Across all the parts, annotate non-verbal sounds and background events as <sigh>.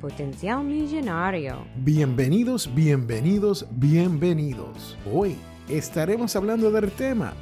Potencial Millonario. Bienvenidos, bienvenidos, bienvenidos. Hoy estaremos hablando del tema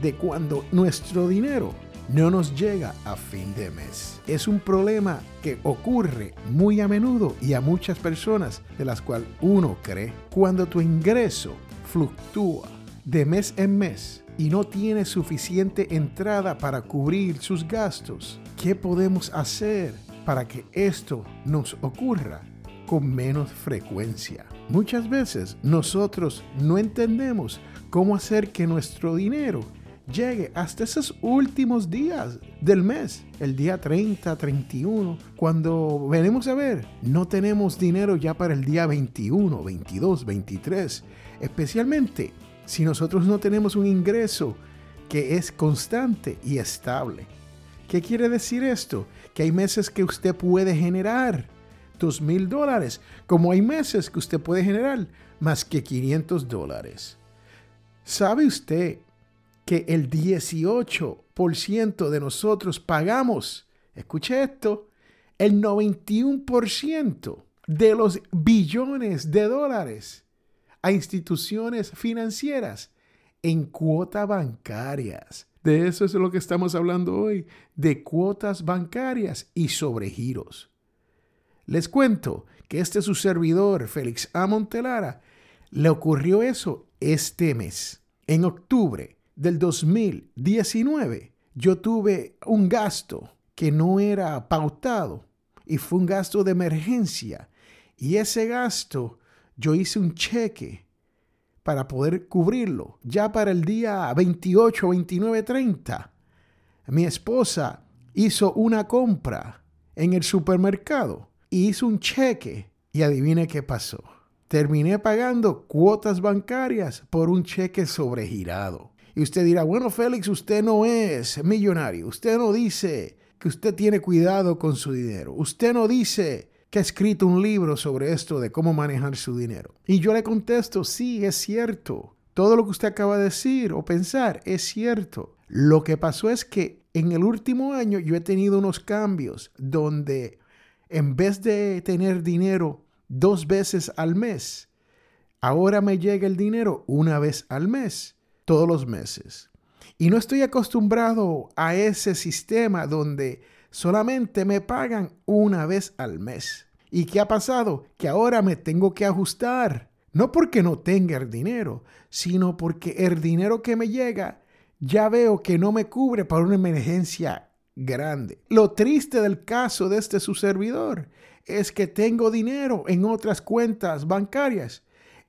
de cuando nuestro dinero no nos llega a fin de mes. Es un problema que ocurre muy a menudo y a muchas personas de las cuales uno cree. Cuando tu ingreso fluctúa de mes en mes y no tiene suficiente entrada para cubrir sus gastos, ¿qué podemos hacer para que esto nos ocurra con menos frecuencia. Muchas veces nosotros no entendemos cómo hacer que nuestro dinero llegue hasta esos últimos días del mes, el día 30, 31, cuando venimos a ver, no tenemos dinero ya para el día 21, 22, 23, especialmente si nosotros no tenemos un ingreso que es constante y estable. ¿Qué quiere decir esto? Que hay meses que usted puede generar dos mil dólares, como hay meses que usted puede generar más que 500 dólares. ¿Sabe usted que el 18% de nosotros pagamos, escuche esto, el 91% de los billones de dólares a instituciones financieras en cuotas bancarias? De eso es lo que estamos hablando hoy, de cuotas bancarias y sobregiros. Les cuento que este su servidor, Félix A. Montelara, le ocurrió eso este mes. En octubre del 2019, yo tuve un gasto que no era pautado y fue un gasto de emergencia. Y ese gasto, yo hice un cheque para poder cubrirlo. Ya para el día 28, 29, 30, mi esposa hizo una compra en el supermercado y hizo un cheque y adivine qué pasó. Terminé pagando cuotas bancarias por un cheque sobregirado. Y usted dirá, bueno Félix, usted no es millonario. Usted no dice que usted tiene cuidado con su dinero. Usted no dice que ha escrito un libro sobre esto de cómo manejar su dinero. Y yo le contesto, sí, es cierto. Todo lo que usted acaba de decir o pensar es cierto. Lo que pasó es que en el último año yo he tenido unos cambios donde en vez de tener dinero dos veces al mes, ahora me llega el dinero una vez al mes, todos los meses. Y no estoy acostumbrado a ese sistema donde solamente me pagan una vez al mes. ¿Y qué ha pasado? Que ahora me tengo que ajustar. No porque no tenga el dinero, sino porque el dinero que me llega ya veo que no me cubre para una emergencia grande. Lo triste del caso de este su servidor es que tengo dinero en otras cuentas bancarias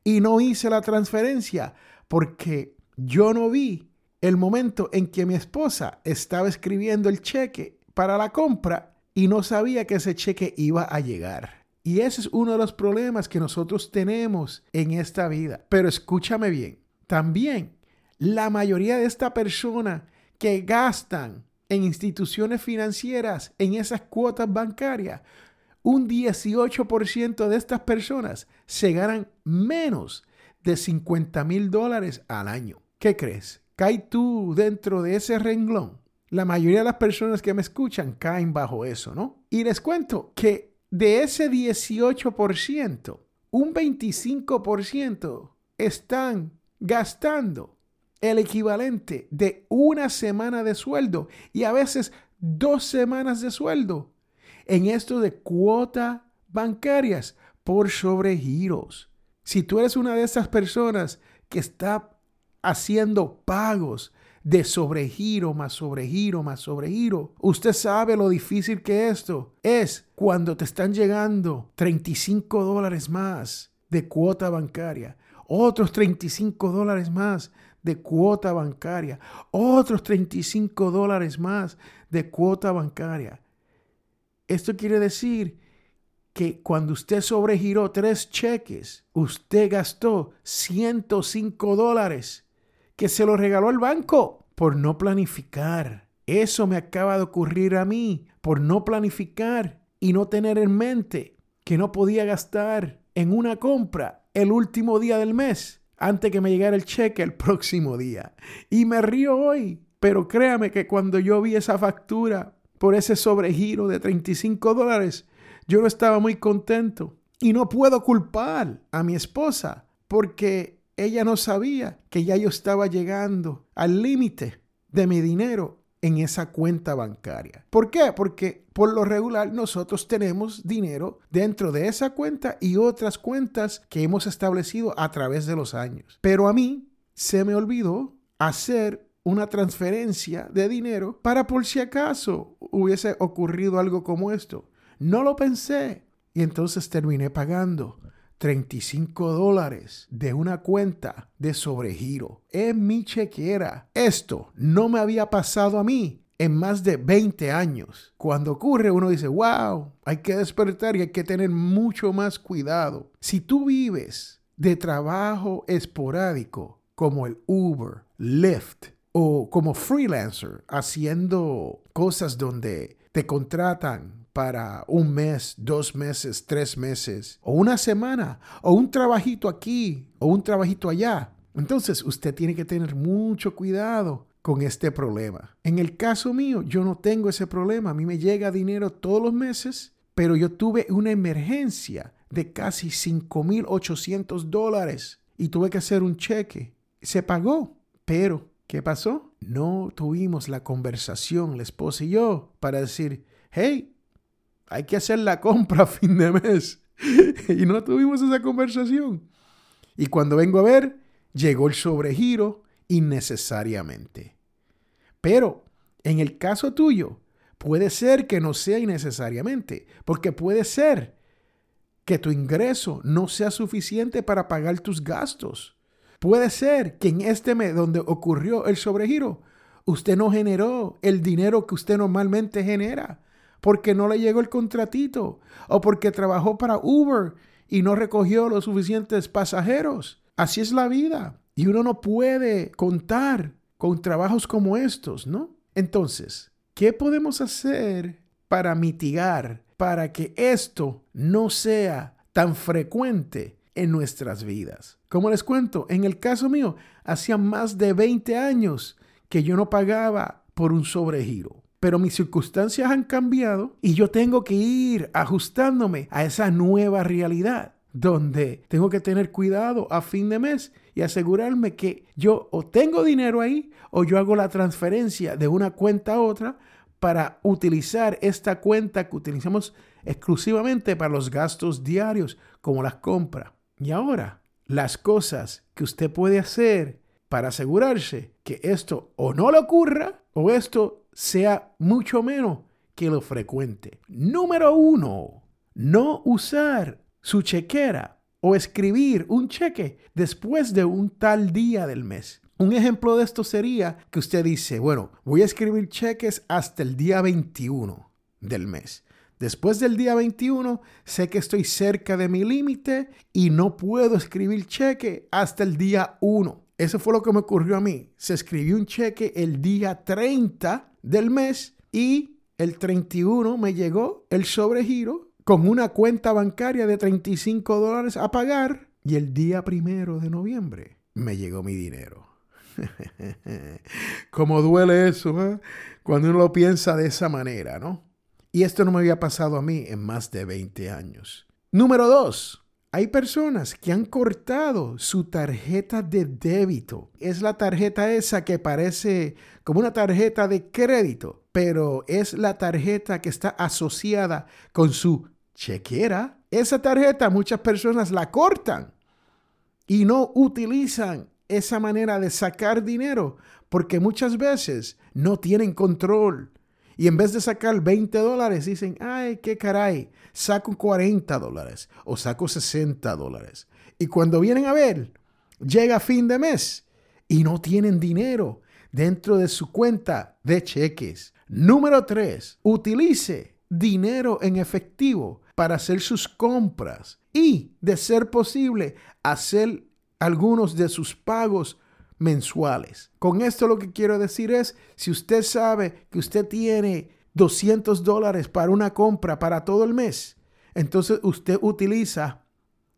y no hice la transferencia porque yo no vi el momento en que mi esposa estaba escribiendo el cheque para la compra y no sabía que ese cheque iba a llegar. Y ese es uno de los problemas que nosotros tenemos en esta vida. Pero escúchame bien, también la mayoría de esta persona que gastan en instituciones financieras, en esas cuotas bancarias, un 18% de estas personas se ganan menos de 50 mil dólares al año. ¿Qué crees? ¿Cae tú dentro de ese renglón? La mayoría de las personas que me escuchan caen bajo eso, ¿no? Y les cuento que de ese 18%, un 25% están gastando el equivalente de una semana de sueldo y a veces dos semanas de sueldo en esto de cuotas bancarias por sobregiros. Si tú eres una de esas personas que está haciendo pagos de sobregiro más sobregiro más sobregiro. Usted sabe lo difícil que esto es cuando te están llegando 35 dólares más de cuota bancaria, otros 35 dólares más de cuota bancaria, otros 35 dólares más de cuota bancaria. Esto quiere decir que cuando usted sobregiró tres cheques, usted gastó 105 dólares que se lo regaló al banco por no planificar. Eso me acaba de ocurrir a mí por no planificar y no tener en mente que no podía gastar en una compra el último día del mes antes que me llegara el cheque el próximo día. Y me río hoy, pero créame que cuando yo vi esa factura por ese sobregiro de 35 dólares, yo no estaba muy contento. Y no puedo culpar a mi esposa porque ella no sabía que ya yo estaba llegando al límite de mi dinero en esa cuenta bancaria. ¿Por qué? Porque por lo regular nosotros tenemos dinero dentro de esa cuenta y otras cuentas que hemos establecido a través de los años. Pero a mí se me olvidó hacer una transferencia de dinero para por si acaso hubiese ocurrido algo como esto. No lo pensé y entonces terminé pagando 35 dólares de una cuenta de sobregiro en mi chequera. Esto no me había pasado a mí en más de 20 años. Cuando ocurre uno dice, wow, hay que despertar y hay que tener mucho más cuidado. Si tú vives de trabajo esporádico como el Uber, Lyft o como freelancer haciendo cosas donde te contratan para un mes, dos meses, tres meses, o una semana, o un trabajito aquí, o un trabajito allá. Entonces usted tiene que tener mucho cuidado con este problema. En el caso mío, yo no tengo ese problema. A mí me llega dinero todos los meses, pero yo tuve una emergencia de casi 5.800 dólares y tuve que hacer un cheque. Se pagó, pero ¿qué pasó? No tuvimos la conversación, la esposa y yo, para decir, hey, hay que hacer la compra a fin de mes. <laughs> y no tuvimos esa conversación. Y cuando vengo a ver, llegó el sobregiro innecesariamente. Pero en el caso tuyo, puede ser que no sea innecesariamente, porque puede ser que tu ingreso no sea suficiente para pagar tus gastos. Puede ser que en este mes donde ocurrió el sobregiro, usted no generó el dinero que usted normalmente genera porque no le llegó el contratito o porque trabajó para Uber y no recogió los suficientes pasajeros. Así es la vida. Y uno no puede contar con trabajos como estos, ¿no? Entonces, ¿qué podemos hacer para mitigar, para que esto no sea tan frecuente en nuestras vidas? Como les cuento, en el caso mío, hacía más de 20 años que yo no pagaba por un sobregiro pero mis circunstancias han cambiado y yo tengo que ir ajustándome a esa nueva realidad donde tengo que tener cuidado a fin de mes y asegurarme que yo o tengo dinero ahí o yo hago la transferencia de una cuenta a otra para utilizar esta cuenta que utilizamos exclusivamente para los gastos diarios como las compras. Y ahora, las cosas que usted puede hacer para asegurarse que esto o no le ocurra o esto sea mucho menos que lo frecuente. Número uno, no usar su chequera o escribir un cheque después de un tal día del mes. Un ejemplo de esto sería que usted dice, bueno, voy a escribir cheques hasta el día 21 del mes. Después del día 21, sé que estoy cerca de mi límite y no puedo escribir cheque hasta el día 1. Eso fue lo que me ocurrió a mí. Se escribió un cheque el día 30 del mes y el 31 me llegó el sobregiro con una cuenta bancaria de 35 dólares a pagar y el día primero de noviembre me llegó mi dinero. <laughs> Como duele eso ¿eh? cuando uno lo piensa de esa manera, ¿no? Y esto no me había pasado a mí en más de 20 años. Número 2. Hay personas que han cortado su tarjeta de débito. Es la tarjeta esa que parece como una tarjeta de crédito, pero es la tarjeta que está asociada con su chequera. Esa tarjeta muchas personas la cortan y no utilizan esa manera de sacar dinero porque muchas veces no tienen control y en vez de sacar 20 dólares, dicen, ay, qué caray, saco 40 dólares o saco 60 dólares. Y cuando vienen a ver, llega fin de mes y no tienen dinero dentro de su cuenta de cheques. Número 3. Utilice dinero en efectivo para hacer sus compras y, de ser posible, hacer algunos de sus pagos mensuales. Con esto lo que quiero decir es, si usted sabe que usted tiene 200 dólares para una compra para todo el mes, entonces usted utiliza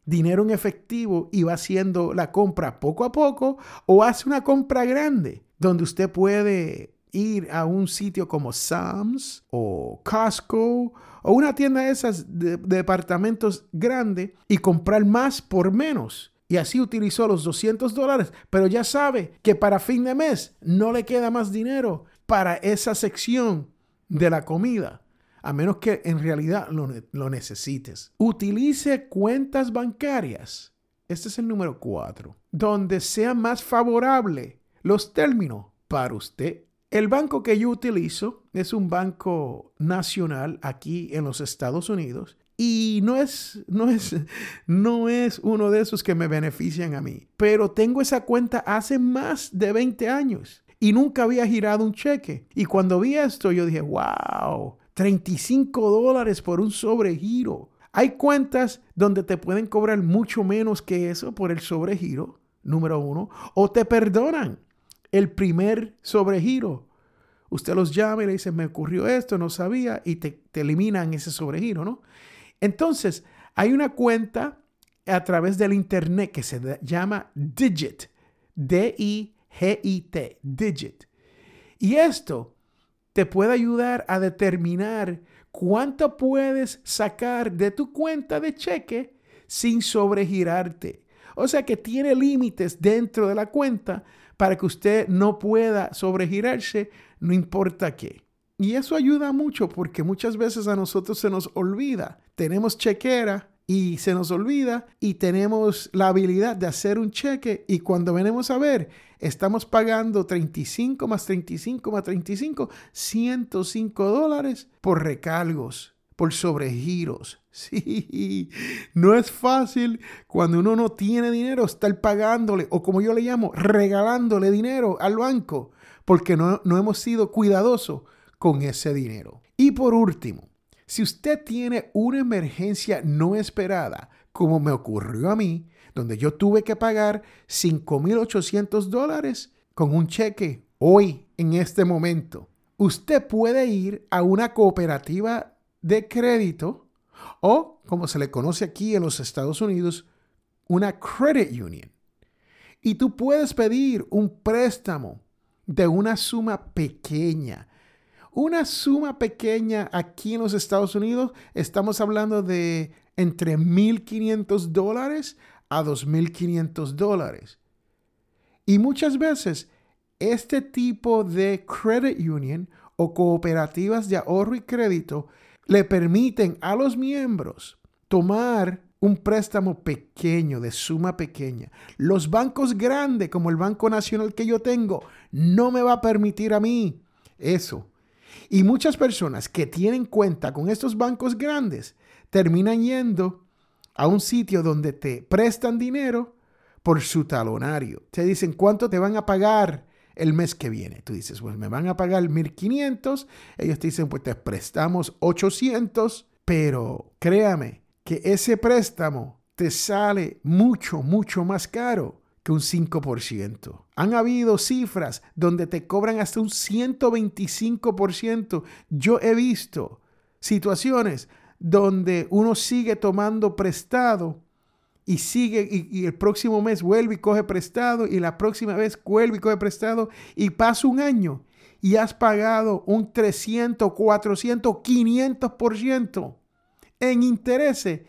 dinero en efectivo y va haciendo la compra poco a poco o hace una compra grande donde usted puede ir a un sitio como Sam's o Costco o una tienda de esas de, departamentos grande y comprar más por menos. Y así utilizó los 200 dólares, pero ya sabe que para fin de mes no le queda más dinero para esa sección de la comida, a menos que en realidad lo, necesites. Utilice cuentas bancarias. Este es el número 4, donde sea más favorable los términos para usted el banco que yo utilizo es un banco nacional aquí en los Estados Unidos y no es, no es, no es uno de esos que me benefician a mí. Pero tengo esa cuenta hace más de 20 años y nunca había girado un cheque. Y cuando vi esto, yo dije, wow, 35 dólares por un sobregiro. Hay cuentas donde te pueden cobrar mucho menos que eso por el sobregiro, número uno, o te perdonan el primer sobregiro. Usted los llama y le dice, me ocurrió esto, no sabía, y te, eliminan ese sobregiro, ¿no? Entonces, hay una cuenta a través del Internet que se llama Digit, D-I-G-I-T, Digit. Y esto te puede ayudar a determinar cuánto puedes sacar de tu cuenta de cheque sin sobregirarte. O sea que tiene límites dentro de la cuenta para que usted no pueda sobregirarse, no importa qué. Y eso ayuda mucho porque muchas veces a nosotros se nos olvida. Tenemos chequera y se nos olvida y tenemos la habilidad de hacer un cheque y cuando venimos a ver, estamos pagando 35 más 35 más 35, 105 dólares por recargos, por sobregiros. <laughs> Sí, no es fácil cuando uno no tiene dinero estar pagándole o como yo le llamo, regalándole dinero al banco porque no, no hemos sido cuidadosos con ese dinero. Y por último, si usted tiene una emergencia no esperada, como me ocurrió a mí, donde yo tuve que pagar 5.800 dólares con un cheque hoy, en este momento, usted puede ir a una cooperativa de crédito o, como se le conoce aquí en los Estados Unidos, una credit union. Y tú puedes pedir un préstamo de una suma pequeña. Una suma pequeña aquí en los Estados Unidos, estamos hablando de entre 1.500 dólares a 2.500 dólares. Y muchas veces este tipo de credit union o cooperativas de ahorro y crédito le permiten a los miembros tomar un préstamo pequeño, de suma pequeña. Los bancos grandes, como el Banco Nacional que yo tengo, no me va a permitir a mí eso. Y muchas personas que tienen cuenta con estos bancos grandes terminan yendo a un sitio donde te prestan dinero por su talonario. Te dicen cuánto te van a pagar el mes que viene. Tú dices, pues me van a pagar 1500. Ellos te dicen, pues te prestamos 800. Pero créame que ese préstamo te sale mucho, mucho más caro que un 5%. Han habido cifras donde te cobran hasta un 125%. Yo he visto situaciones donde uno sigue tomando prestado y sigue y, el próximo mes vuelve y coge prestado y la próxima vez vuelve y coge prestado y pasa un año y has pagado un 300, 400, 500% en intereses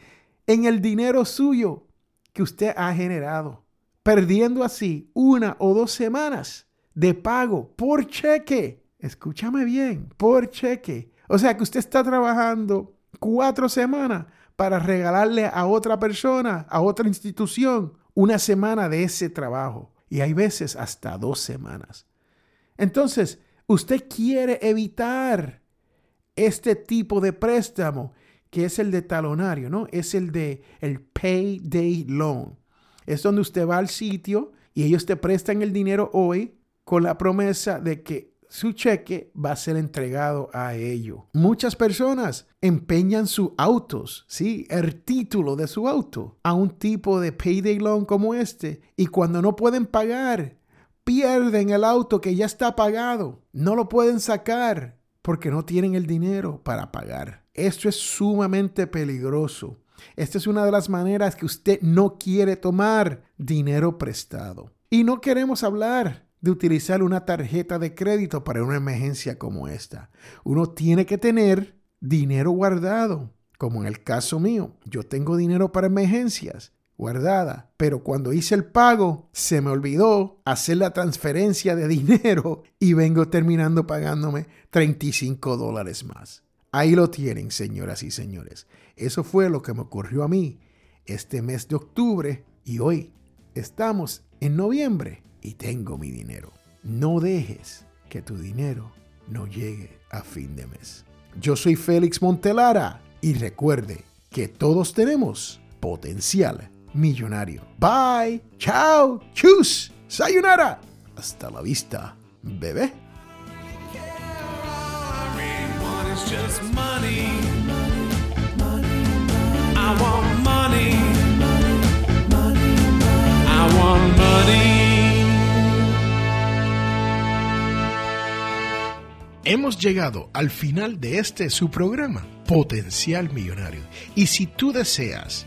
en el dinero suyo que usted ha generado, perdiendo así una o dos semanas de pago por cheque. Escúchame bien, por cheque. O sea que usted está trabajando cuatro semanas para regalarle a otra persona, a otra institución, una semana de ese trabajo. Y hay veces hasta dos semanas. Entonces, usted quiere evitar este tipo de préstamo, que es el de talonario, ¿no? Es el de el payday loan. Es donde usted va al sitio y ellos te prestan el dinero hoy con la promesa de que su cheque va a ser entregado a ello. Muchas personas empeñan sus autos, sí, el título de su auto, a un tipo de payday loan como este y cuando no pueden pagar, pierden el auto que ya está pagado. No lo pueden sacar porque no tienen el dinero para pagar. Esto es sumamente peligroso. Esta es una de las maneras que usted no quiere tomar dinero prestado. Y no queremos hablar de utilizar una tarjeta de crédito para una emergencia como esta. Uno tiene que tener dinero guardado, como en el caso mío. Yo tengo dinero para emergencias guardada, pero cuando hice el pago se me olvidó hacer la transferencia de <laughs> dinero y vengo terminando pagándome 35 dólares más. Ahí lo tienen, señoras y señores. Eso fue lo que me ocurrió a mí este mes de octubre y hoy estamos en noviembre y tengo mi dinero. No dejes que tu dinero no llegue a fin de mes. Yo soy Félix Montelara y recuerde que todos tenemos potencial millonario. Bye, chao, chus, sayonara. Hasta la vista, bebé. Hemos llegado al final de este su programa, Potencial Millonario. Y si tú deseas